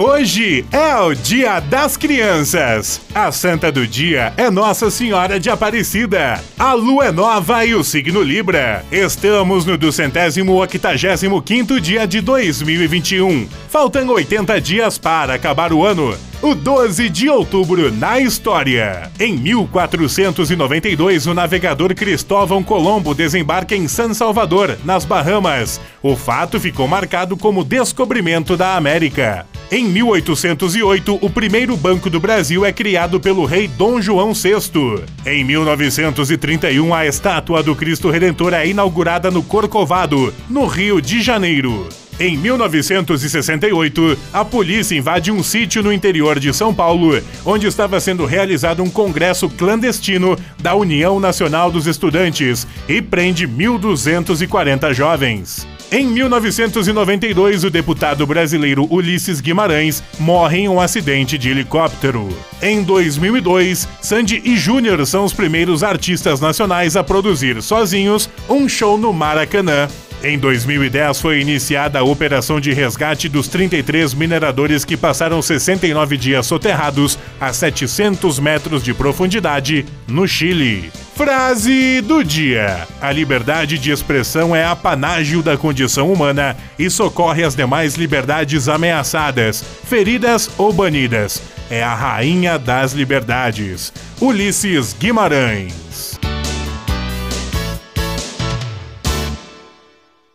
Hoje é o Dia das Crianças. A santa do dia é Nossa Senhora de Aparecida. A lua é nova e o signo Libra. Estamos no duzentésimo octagésimo quinto dia de 2021. Faltam 80 dias para acabar o ano. O 12 de outubro na história. Em 1492, o navegador Cristóvão Colombo desembarca em San Salvador, nas Bahamas. O fato ficou marcado como descobrimento da América. Em 1808, o primeiro Banco do Brasil é criado pelo rei Dom João VI. Em 1931, a estátua do Cristo Redentor é inaugurada no Corcovado, no Rio de Janeiro. Em 1968, a polícia invade um sítio no interior de São Paulo, onde estava sendo realizado um congresso clandestino da União Nacional dos Estudantes e prende 1.240 jovens. Em 1992, o deputado brasileiro Ulisses Guimarães morre em um acidente de helicóptero. Em 2002, Sandy e Júnior são os primeiros artistas nacionais a produzir sozinhos um show no Maracanã. Em 2010 foi iniciada a operação de resgate dos 33 mineradores que passaram 69 dias soterrados a 700 metros de profundidade no Chile. Frase do dia: A liberdade de expressão é apanágio da condição humana e socorre as demais liberdades ameaçadas, feridas ou banidas. É a rainha das liberdades. Ulisses Guimarães.